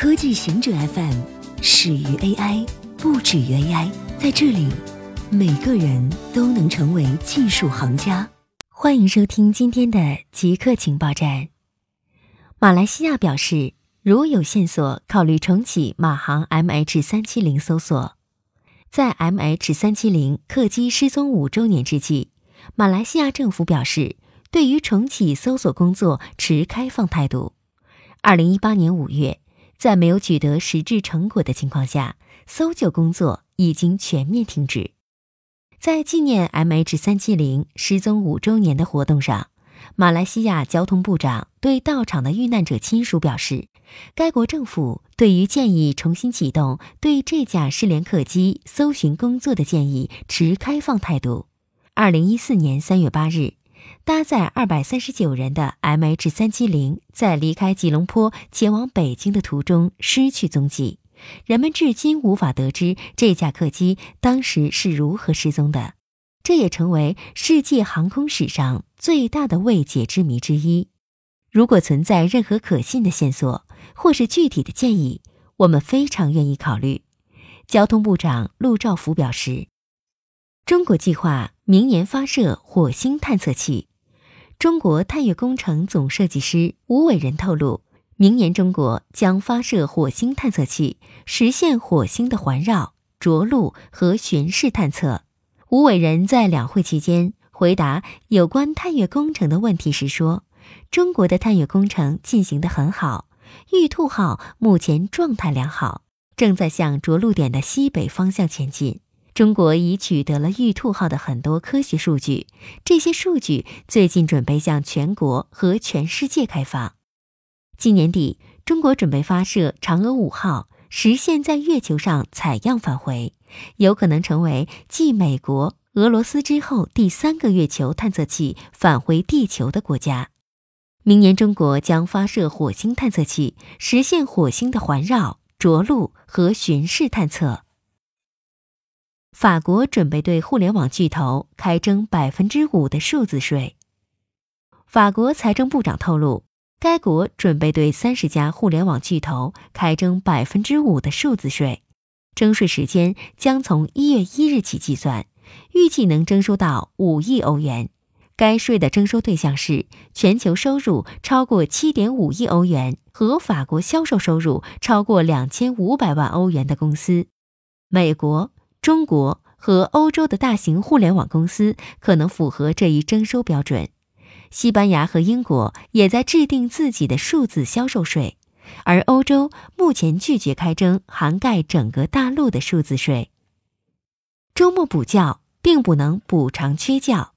科技行者 FM 始于 AI，不止于 AI。在这里，每个人都能成为技术行家。欢迎收听今天的极客情报站。马来西亚表示，如有线索，考虑重启马航 MH 三七零搜索。在 MH 三七零客机失踪五周年之际，马来西亚政府表示，对于重启搜索工作持开放态度。二零一八年五月。在没有取得实质成果的情况下，搜救工作已经全面停止。在纪念 MH 三七零失踪五周年的活动上，马来西亚交通部长对到场的遇难者亲属表示，该国政府对于建议重新启动对这架失联客机搜寻工作的建议持开放态度。二零一四年三月八日。搭载二百三十九人的 MH 三七零在离开吉隆坡前往北京的途中失去踪迹，人们至今无法得知这架客机当时是如何失踪的，这也成为世界航空史上最大的未解之谜之一。如果存在任何可信的线索或是具体的建议，我们非常愿意考虑。交通部长陆兆福表示。中国计划明年发射火星探测器。中国探月工程总设计师吴伟仁透露，明年中国将发射火星探测器，实现火星的环绕、着陆和巡视探测。吴伟仁在两会期间回答有关探月工程的问题时说：“中国的探月工程进行得很好，玉兔号目前状态良好，正在向着陆点的西北方向前进。”中国已取得了玉兔号的很多科学数据，这些数据最近准备向全国和全世界开放。今年底，中国准备发射嫦娥五号，实现在月球上采样返回，有可能成为继美国、俄罗斯之后第三个月球探测器返回地球的国家。明年，中国将发射火星探测器，实现火星的环绕、着陆和巡视探测。法国准备对互联网巨头开征百分之五的数字税。法国财政部长透露，该国准备对三十家互联网巨头开征百分之五的数字税，征税时间将从一月一日起计算，预计能征收到五亿欧元。该税的征收对象是全球收入超过七点五亿欧元和法国销售收入超过两千五百万欧元的公司。美国。中国和欧洲的大型互联网公司可能符合这一征收标准。西班牙和英国也在制定自己的数字销售税，而欧洲目前拒绝开征涵盖整个大陆的数字税。周末补觉并不能补偿缺觉。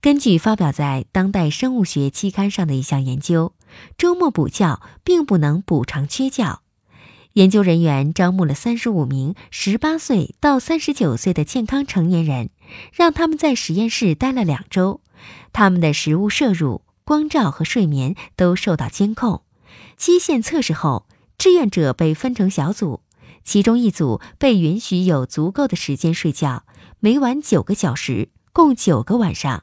根据发表在《当代生物学》期刊上的一项研究，周末补觉并不能补偿缺觉。研究人员招募了三十五名十八岁到三十九岁的健康成年人，让他们在实验室待了两周。他们的食物摄入、光照和睡眠都受到监控。基线测试后，志愿者被分成小组，其中一组被允许有足够的时间睡觉，每晚九个小时，共九个晚上；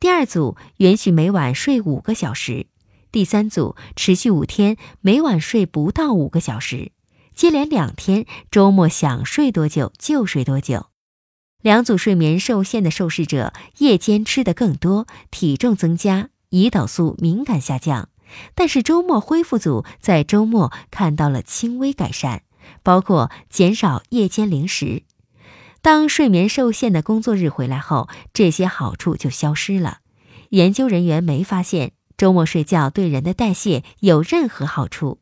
第二组允许每晚睡五个小时；第三组持续五天，每晚睡不到五个小时。接连两天，周末想睡多久就睡多久。两组睡眠受限的受试者夜间吃得更多，体重增加，胰岛素敏感下降。但是周末恢复组在周末看到了轻微改善，包括减少夜间零食。当睡眠受限的工作日回来后，这些好处就消失了。研究人员没发现周末睡觉对人的代谢有任何好处。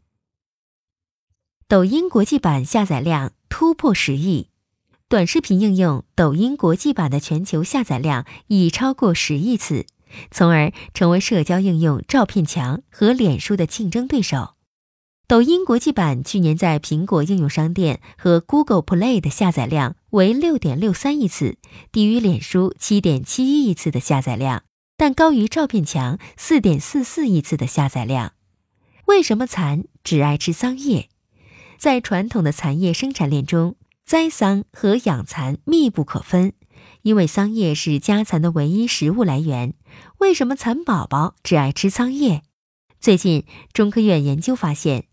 抖音国际版下载量突破十亿，短视频应用抖音国际版的全球下载量已超过十亿次，从而成为社交应用照片墙和脸书的竞争对手。抖音国际版去年在苹果应用商店和 Google Play 的下载量为六点六三亿次，低于脸书七点七一亿次的下载量，但高于照片墙四点四四亿次的下载量。为什么蚕只爱吃桑叶？在传统的蚕业生产链中，栽桑和养蚕密不可分，因为桑叶是家蚕的唯一食物来源。为什么蚕宝宝只爱吃桑叶？最近，中科院研究发现，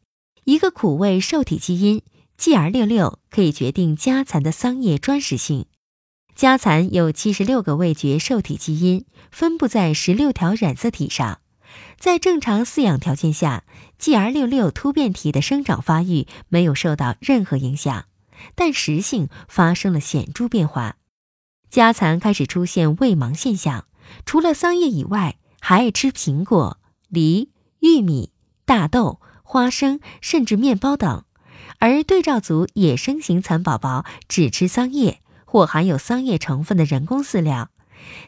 一个苦味受体基因 GR66 可以决定家蚕的桑叶专食性。家蚕有七十六个味觉受体基因，分布在十六条染色体上。在正常饲养条件下，GR66 突变体的生长发育没有受到任何影响，但食性发生了显著变化。家蚕开始出现味盲现象，除了桑叶以外，还爱吃苹果、梨、玉米、大豆、花生，甚至面包等。而对照组野生型蚕宝宝只吃桑叶或含有桑叶成分的人工饲料。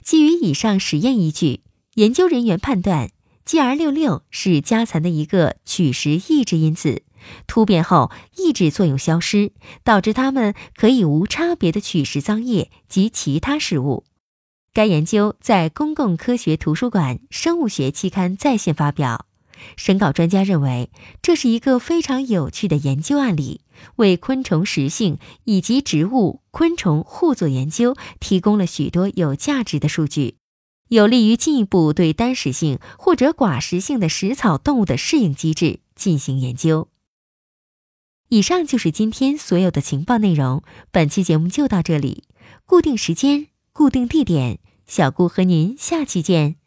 基于以上实验依据，研究人员判断。GR66 是家蚕的一个取食抑制因子，突变后抑制作用消失，导致它们可以无差别的取食桑叶及其他食物。该研究在《公共科学图书馆生物学期刊》在线发表。审稿专家认为，这是一个非常有趣的研究案例，为昆虫食性以及植物、昆虫互作研究提供了许多有价值的数据。有利于进一步对单食性或者寡食性的食草动物的适应机制进行研究。以上就是今天所有的情报内容，本期节目就到这里。固定时间，固定地点，小顾和您下期见。